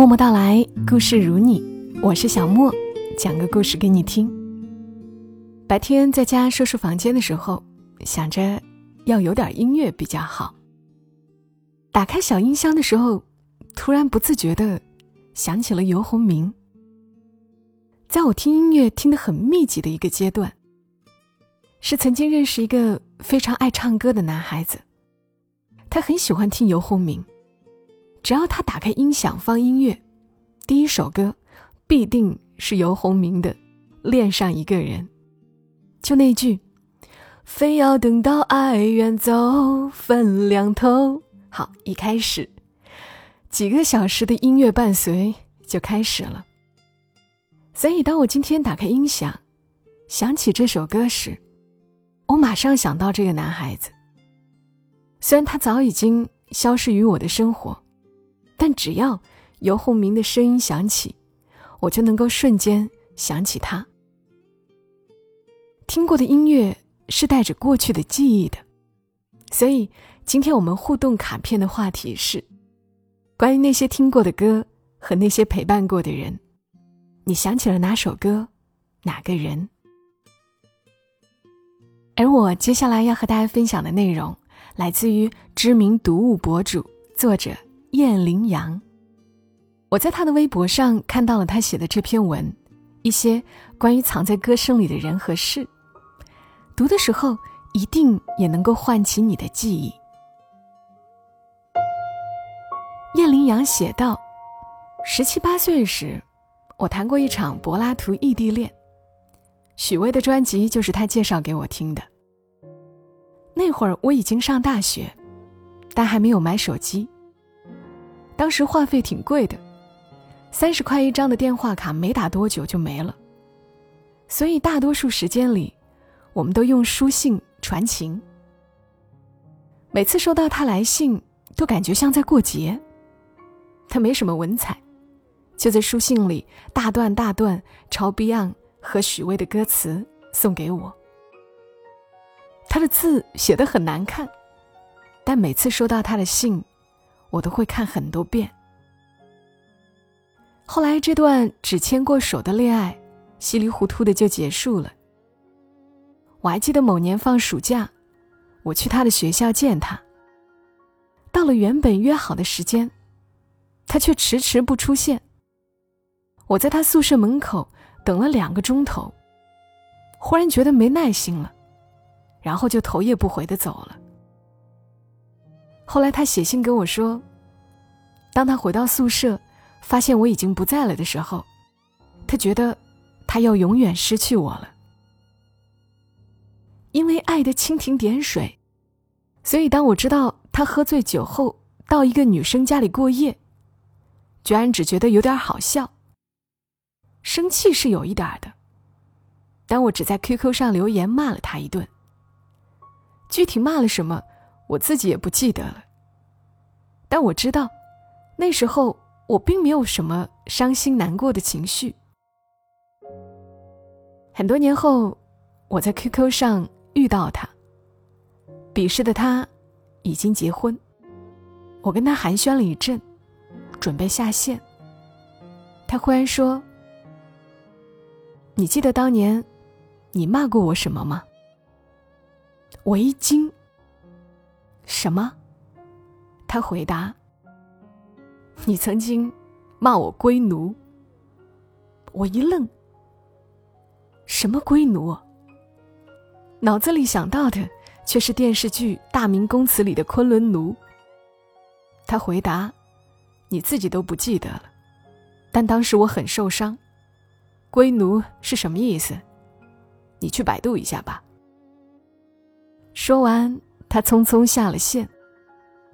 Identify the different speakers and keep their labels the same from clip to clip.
Speaker 1: 默默到来，故事如你，我是小莫，讲个故事给你听。白天在家收拾房间的时候，想着要有点音乐比较好。打开小音箱的时候，突然不自觉的想起了游鸿明。在我听音乐听得很密集的一个阶段，是曾经认识一个非常爱唱歌的男孩子，他很喜欢听游鸿明。只要他打开音响放音乐，第一首歌必定是游鸿明的《恋上一个人》。就那句“非要等到爱远走分两头”，好，一开始几个小时的音乐伴随就开始了。所以，当我今天打开音响，想起这首歌时，我马上想到这个男孩子。虽然他早已经消失于我的生活。但只要游鸿明的声音响起，我就能够瞬间想起他。听过的音乐是带着过去的记忆的，所以今天我们互动卡片的话题是：关于那些听过的歌和那些陪伴过的人，你想起了哪首歌，哪个人？而我接下来要和大家分享的内容，来自于知名读物博主作者。燕羚羊，我在他的微博上看到了他写的这篇文，一些关于藏在歌声里的人和事。读的时候一定也能够唤起你的记忆。燕羚羊写道：“十七八岁时，我谈过一场柏拉图异地恋，许巍的专辑就是他介绍给我听的。那会儿我已经上大学，但还没有买手机。”当时话费挺贵的，三十块一张的电话卡没打多久就没了，所以大多数时间里，我们都用书信传情。每次收到他来信，都感觉像在过节。他没什么文采，就在书信里大段大段抄 Beyond 和许巍的歌词送给我。他的字写的很难看，但每次收到他的信。我都会看很多遍。后来这段只牵过手的恋爱，稀里糊涂的就结束了。我还记得某年放暑假，我去他的学校见他。到了原本约好的时间，他却迟迟不出现。我在他宿舍门口等了两个钟头，忽然觉得没耐心了，然后就头也不回的走了。后来他写信跟我说，当他回到宿舍，发现我已经不在了的时候，他觉得他要永远失去我了。因为爱的蜻蜓点水，所以当我知道他喝醉酒后到一个女生家里过夜，居然只觉得有点好笑。生气是有一点的，但我只在 QQ 上留言骂了他一顿。具体骂了什么？我自己也不记得了，但我知道，那时候我并没有什么伤心难过的情绪。很多年后，我在 QQ 上遇到他，彼时的他已经结婚，我跟他寒暄了一阵，准备下线。他忽然说：“你记得当年你骂过我什么吗？”我一惊。什么？他回答：“你曾经骂我龟奴。”我一愣。什么龟奴？脑子里想到的却是电视剧《大明宫词》里的昆仑奴。他回答：“你自己都不记得了，但当时我很受伤。龟奴是什么意思？你去百度一下吧。”说完。他匆匆下了线，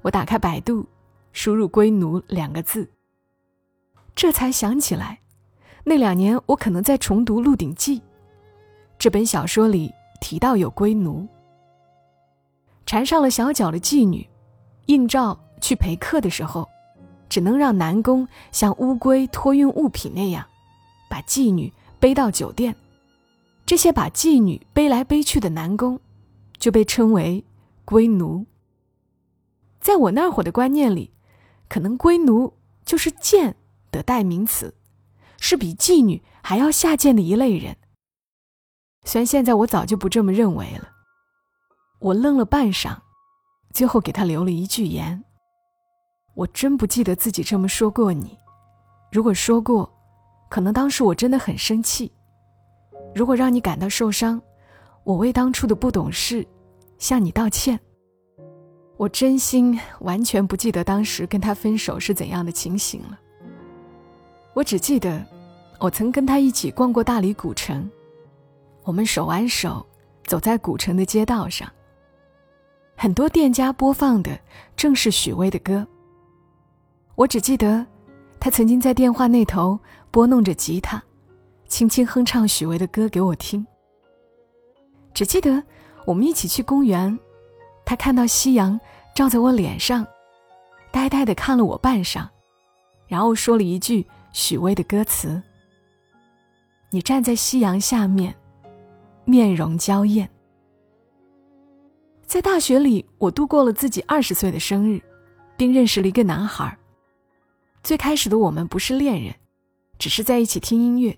Speaker 1: 我打开百度，输入“龟奴”两个字，这才想起来，那两年我可能在重读《鹿鼎记》，这本小说里提到有龟奴，缠上了小脚的妓女，应召去陪客的时候，只能让男工像乌龟托运物品那样，把妓女背到酒店，这些把妓女背来背去的男工，就被称为。龟奴，在我那会儿的观念里，可能龟奴就是贱的代名词，是比妓女还要下贱的一类人。虽然现在我早就不这么认为了，我愣了半晌，最后给他留了一句言：“我真不记得自己这么说过你。如果说过，可能当时我真的很生气。如果让你感到受伤，我为当初的不懂事向你道歉。我真心完全不记得当时跟他分手是怎样的情形了。我只记得，我曾跟他一起逛过大理古城。”我们手挽手走在古城的街道上，很多店家播放的正是许巍的歌。我只记得，他曾经在电话那头拨弄着吉他，轻轻哼唱许巍的歌给我听。只记得我们一起去公园，他看到夕阳照在我脸上，呆呆的看了我半晌，然后说了一句许巍的歌词：“你站在夕阳下面。”面容娇艳。在大学里，我度过了自己二十岁的生日，并认识了一个男孩。最开始的我们不是恋人，只是在一起听音乐。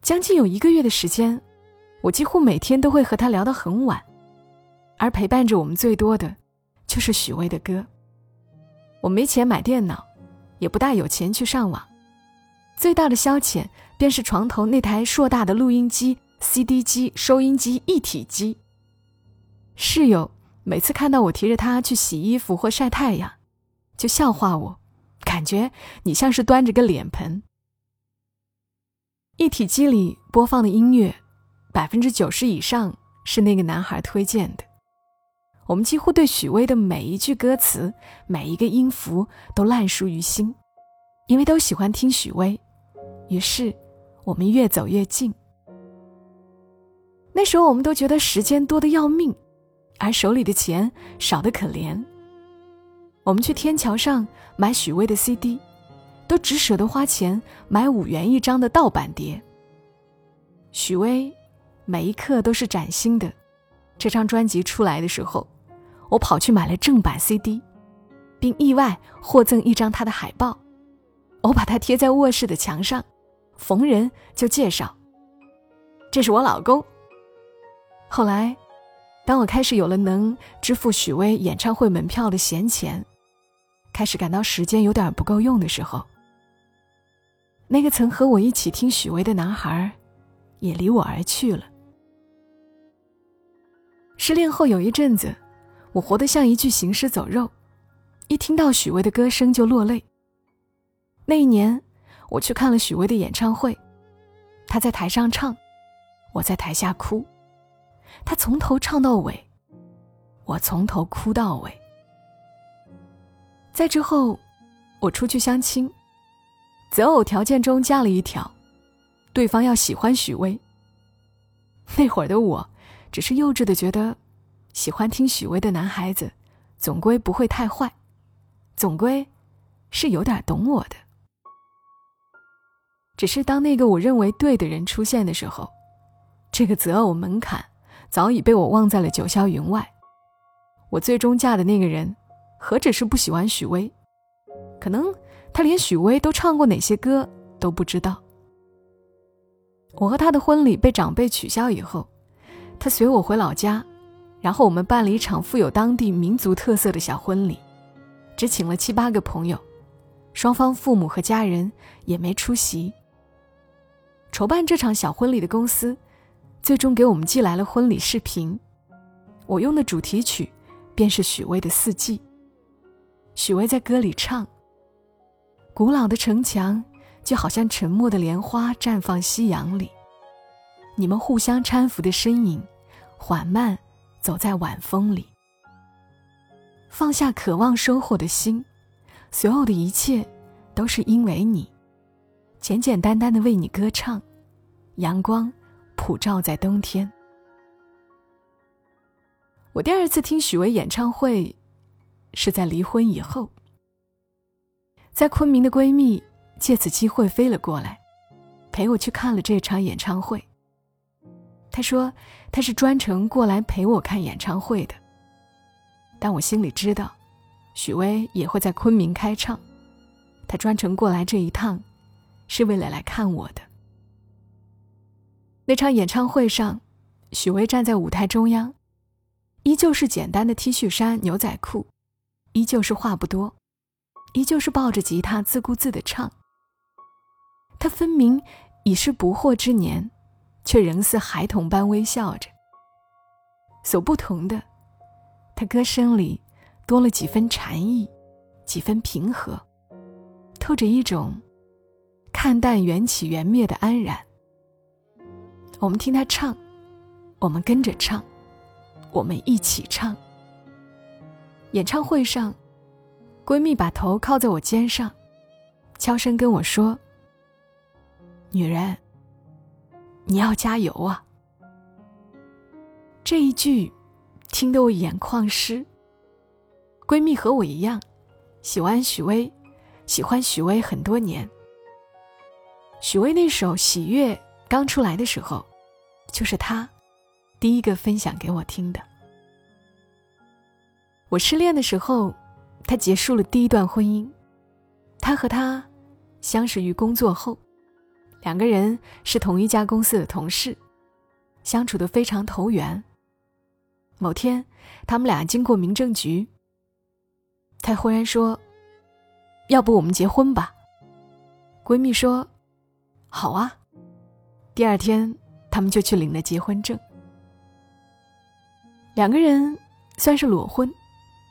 Speaker 1: 将近有一个月的时间，我几乎每天都会和他聊到很晚，而陪伴着我们最多的，就是许巍的歌。我没钱买电脑，也不大有钱去上网，最大的消遣便是床头那台硕大的录音机。CD 机、收音机一体机。室友每次看到我提着它去洗衣服或晒太阳，就笑话我，感觉你像是端着个脸盆。一体机里播放的音乐，百分之九十以上是那个男孩推荐的。我们几乎对许巍的每一句歌词、每一个音符都烂熟于心，因为都喜欢听许巍。于是，我们越走越近。那时候我们都觉得时间多得要命，而手里的钱少得可怜。我们去天桥上买许巍的 CD，都只舍得花钱买五元一张的盗版碟。许巍每一刻都是崭新的。这张专辑出来的时候，我跑去买了正版 CD，并意外获赠一张他的海报。我把它贴在卧室的墙上，逢人就介绍：“这是我老公。”后来，当我开始有了能支付许巍演唱会门票的闲钱，开始感到时间有点不够用的时候，那个曾和我一起听许巍的男孩，也离我而去了。失恋后有一阵子，我活得像一具行尸走肉，一听到许巍的歌声就落泪。那一年，我去看了许巍的演唱会，他在台上唱，我在台下哭。他从头唱到尾，我从头哭到尾。在之后，我出去相亲，择偶条件中加了一条，对方要喜欢许巍。那会儿的我，只是幼稚的觉得，喜欢听许巍的男孩子，总归不会太坏，总归是有点懂我的。只是当那个我认为对的人出现的时候，这个择偶门槛。早已被我忘在了九霄云外。我最终嫁的那个人，何止是不喜欢许巍，可能他连许巍都唱过哪些歌都不知道。我和他的婚礼被长辈取消以后，他随我回老家，然后我们办了一场富有当地民族特色的小婚礼，只请了七八个朋友，双方父母和家人也没出席。筹办这场小婚礼的公司。最终给我们寄来了婚礼视频，我用的主题曲便是许巍的《四季》。许巍在歌里唱：“古老的城墙就好像沉默的莲花绽放夕阳里，你们互相搀扶的身影，缓慢走在晚风里。放下渴望收获的心，所有的一切都是因为你，简简单单的为你歌唱，阳光。”普照在冬天。我第二次听许巍演唱会，是在离婚以后。在昆明的闺蜜借此机会飞了过来，陪我去看了这场演唱会。他说他是专程过来陪我看演唱会的。但我心里知道，许巍也会在昆明开唱，他专程过来这一趟，是为了来看我的。那场演唱会上，许巍站在舞台中央，依旧是简单的 T 恤衫、牛仔裤，依旧是话不多，依旧是抱着吉他自顾自的唱。他分明已是不惑之年，却仍似孩童般微笑着。所不同的，他歌声里多了几分禅意，几分平和，透着一种看淡缘起缘灭的安然。我们听他唱，我们跟着唱，我们一起唱。演唱会上，闺蜜把头靠在我肩上，悄声跟我说：“女人，你要加油啊！”这一句，听得我眼眶湿。闺蜜和我一样，喜欢许巍，喜欢许巍很多年。许巍那首《喜悦》刚出来的时候，就是他第一个分享给我听的。我失恋的时候，他结束了第一段婚姻。他和他相识于工作后，两个人是同一家公司的同事，相处的非常投缘。某天，他们俩经过民政局，他忽然说：“要不我们结婚吧？”闺蜜说：“好啊。”第二天，他们就去领了结婚证。两个人算是裸婚，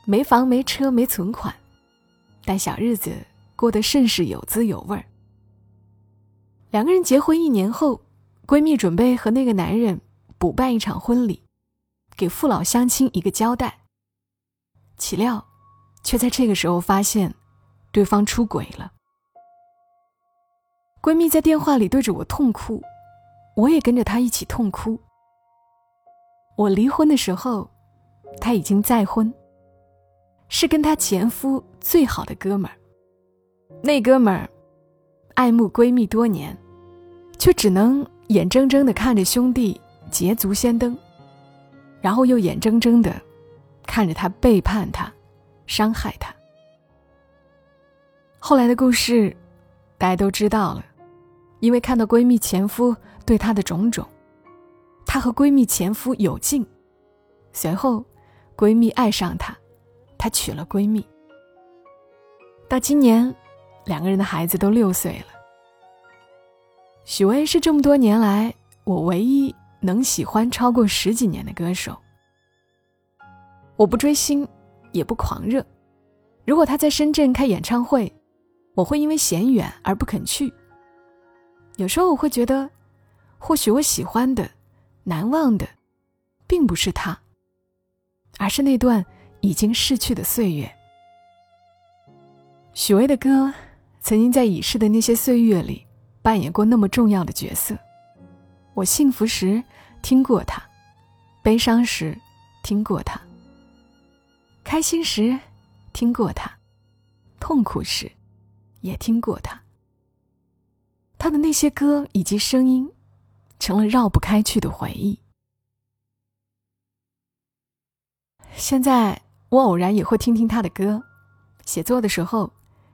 Speaker 1: 没房没车没存款，但小日子过得甚是有滋有味儿。两个人结婚一年后，闺蜜准备和那个男人补办一场婚礼。给父老乡亲一个交代。岂料，却在这个时候发现，对方出轨了。闺蜜在电话里对着我痛哭，我也跟着她一起痛哭。我离婚的时候，她已经再婚，是跟她前夫最好的哥们儿。那哥们儿爱慕闺蜜多年，却只能眼睁睁的看着兄弟捷足先登。然后又眼睁睁的看着他背叛他，伤害他。后来的故事，大家都知道了，因为看到闺蜜前夫对她的种种，她和闺蜜前夫有劲，随后闺蜜爱上他，他娶了闺蜜。到今年，两个人的孩子都六岁了。许巍是这么多年来我唯一。能喜欢超过十几年的歌手，我不追星，也不狂热。如果他在深圳开演唱会，我会因为嫌远而不肯去。有时候我会觉得，或许我喜欢的、难忘的，并不是他，而是那段已经逝去的岁月。许巍的歌，曾经在已逝的那些岁月里扮演过那么重要的角色。我幸福时听过他，悲伤时听过他，开心时听过他，痛苦时也听过他。他的那些歌以及声音，成了绕不开去的回忆。现在我偶然也会听听他的歌，写作的时候，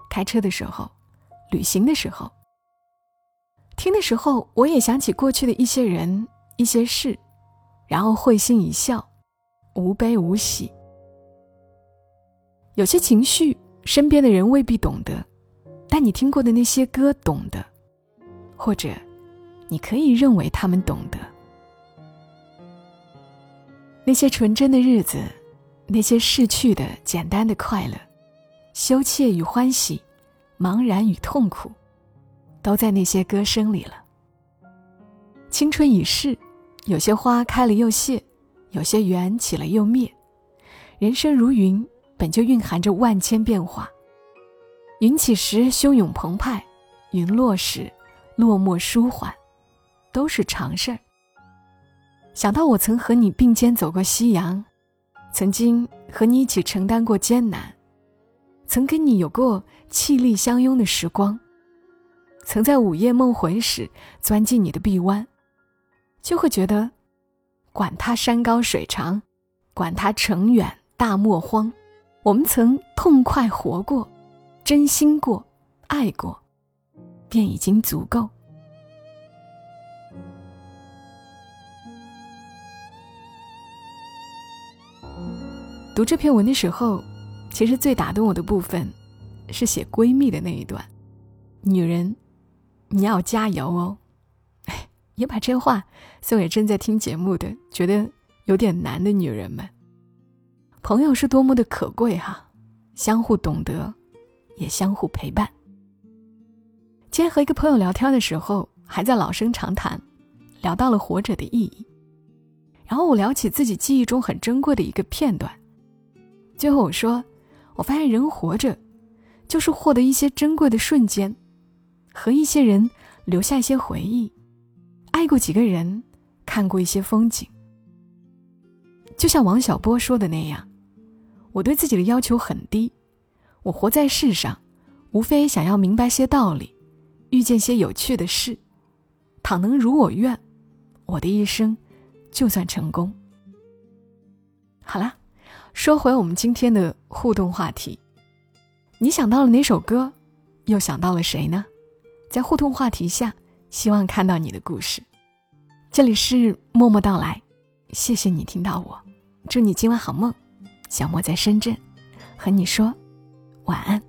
Speaker 1: 开车的时候，旅行的时候。听的时候，我也想起过去的一些人、一些事，然后会心一笑，无悲无喜。有些情绪，身边的人未必懂得，但你听过的那些歌懂得，或者，你可以认为他们懂得。那些纯真的日子，那些逝去的简单的快乐，羞怯与欢喜，茫然与痛苦。都在那些歌声里了。青春已逝，有些花开了又谢，有些缘起了又灭。人生如云，本就蕴含着万千变化。云起时汹涌澎湃，云落时落寞舒缓，都是常事儿。想到我曾和你并肩走过夕阳，曾经和你一起承担过艰难，曾跟你有过气力相拥的时光。曾在午夜梦回时钻进你的臂弯，就会觉得，管他山高水长，管他城远大漠荒，我们曾痛快活过，真心过，爱过，便已经足够。读这篇文的时候，其实最打动我的部分，是写闺蜜的那一段。女人，你要加油哦！也把这话送给正在听节目的觉得有点难的女人们。朋友是多么的可贵哈，相互懂得，也相互陪伴。今天和一个朋友聊天的时候，还在老生常谈，聊到了活着的意义。然后我聊起自己记忆中很珍贵的一个片段。最后我说，我发现人活着，就是获得一些珍贵的瞬间，和一些人留下一些回忆，爱过几个人，看过一些风景。就像王小波说的那样，我对自己的要求很低，我活在世上，无非想要明白些道理，遇见些有趣的事，倘能如我愿，我的一生就算成功。好啦。说回我们今天的互动话题，你想到了哪首歌，又想到了谁呢？在互动话题下，希望看到你的故事。这里是默默到来，谢谢你听到我，祝你今晚好梦。小莫在深圳，和你说晚安。